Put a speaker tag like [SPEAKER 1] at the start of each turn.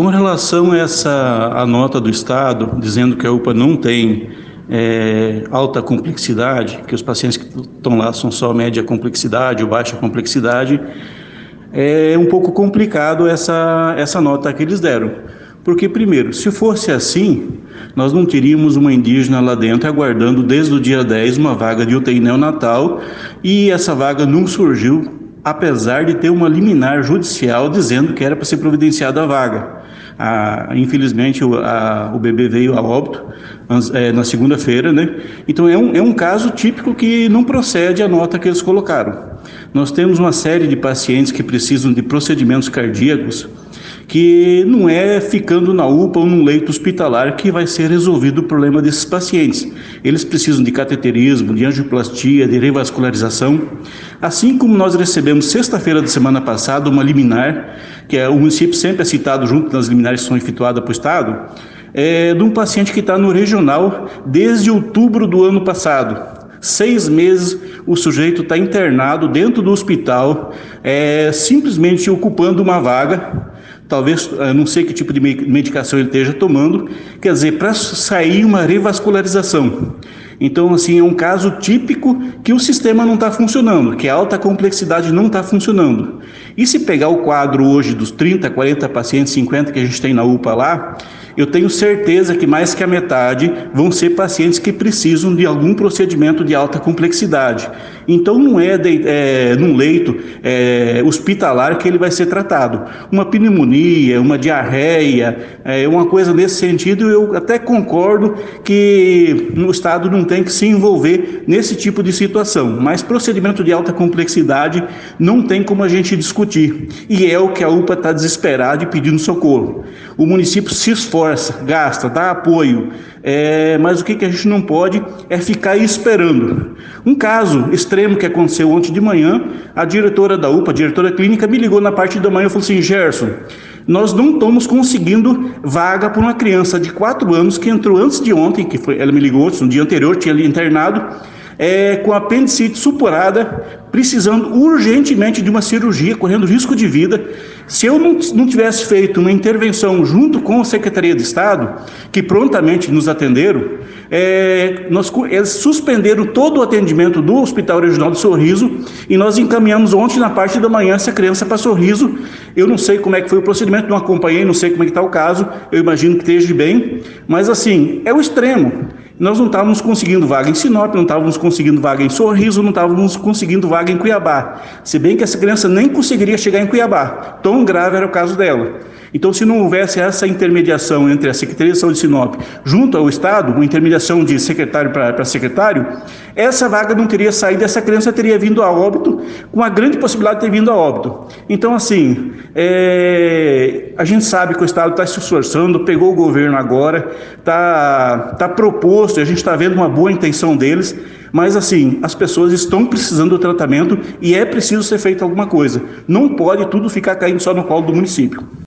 [SPEAKER 1] Com relação a essa a nota do Estado, dizendo que a UPA não tem é, alta complexidade, que os pacientes que estão lá são só média complexidade ou baixa complexidade, é um pouco complicado essa, essa nota que eles deram. Porque, primeiro, se fosse assim, nós não teríamos uma indígena lá dentro aguardando desde o dia 10 uma vaga de UTI neonatal e essa vaga não surgiu, apesar de ter uma liminar judicial dizendo que era para ser providenciada a vaga. Ah, infelizmente o, a, o bebê veio a óbito é, na segunda-feira, né? Então é um, é um caso típico que não procede a nota que eles colocaram. Nós temos uma série de pacientes que precisam de procedimentos cardíacos que não é ficando na UPA ou num leito hospitalar que vai ser resolvido o problema desses pacientes. Eles precisam de cateterismo, de angioplastia, de revascularização. Assim como nós recebemos sexta-feira da semana passada uma liminar, que é, o município sempre é citado junto nas liminares que são efetuadas para o Estado, é, de um paciente que está no regional desde outubro do ano passado. Seis meses o sujeito está internado dentro do hospital, é, simplesmente ocupando uma vaga talvez, não sei que tipo de medicação ele esteja tomando, quer dizer, para sair uma revascularização. Então, assim, é um caso típico que o sistema não está funcionando, que a alta complexidade não está funcionando. E se pegar o quadro hoje dos 30, 40 pacientes, 50 que a gente tem na UPA lá, eu tenho certeza que mais que a metade vão ser pacientes que precisam de algum procedimento de alta complexidade. Então não é, de, é num leito é, hospitalar que ele vai ser tratado. Uma pneumonia, uma diarreia, é, uma coisa nesse sentido, eu até concordo que o Estado não tem que se envolver nesse tipo de situação. Mas procedimento de alta complexidade não tem como a gente discutir. E é o que a UPA está desesperada e pedindo socorro. O município se esforça, gasta, dá apoio, é, mas o que, que a gente não pode é ficar esperando. Um caso extremo que aconteceu ontem de manhã, a diretora da UPA, a diretora clínica, me ligou na parte da manhã e falou assim: Gerson, nós não estamos conseguindo vaga para uma criança de 4 anos que entrou antes de ontem, que foi, ela me ligou no dia anterior, tinha ali internado, é, com apendicite supurada, precisando urgentemente de uma cirurgia, correndo risco de vida. Se eu não, não tivesse feito uma intervenção junto com a Secretaria de Estado, que prontamente nos atenderam, é, nós, eles suspenderam todo o atendimento do Hospital Regional de Sorriso e nós encaminhamos ontem na parte da manhã essa criança para Sorriso. Eu não sei como é que foi o procedimento, não acompanhei, não sei como é que está o caso, eu imagino que esteja bem, mas assim, é o extremo. Nós não estávamos conseguindo vaga em Sinop, não estávamos conseguindo vaga em Sorriso, não estávamos conseguindo vaga em Cuiabá. Se bem que essa criança nem conseguiria chegar em Cuiabá. Tão grave era o caso dela. Então, se não houvesse essa intermediação entre a Secretaria de Saúde de Sinop junto ao Estado, uma intermediação de secretário para secretário, essa vaga não teria saído, essa criança teria vindo a óbito, com a grande possibilidade de ter vindo a óbito. Então, assim, é, a gente sabe que o Estado está se esforçando, pegou o governo agora, está tá proposto, a gente está vendo uma boa intenção deles, mas assim, as pessoas estão precisando do tratamento e é preciso ser feito alguma coisa. Não pode tudo ficar caindo só no colo do município.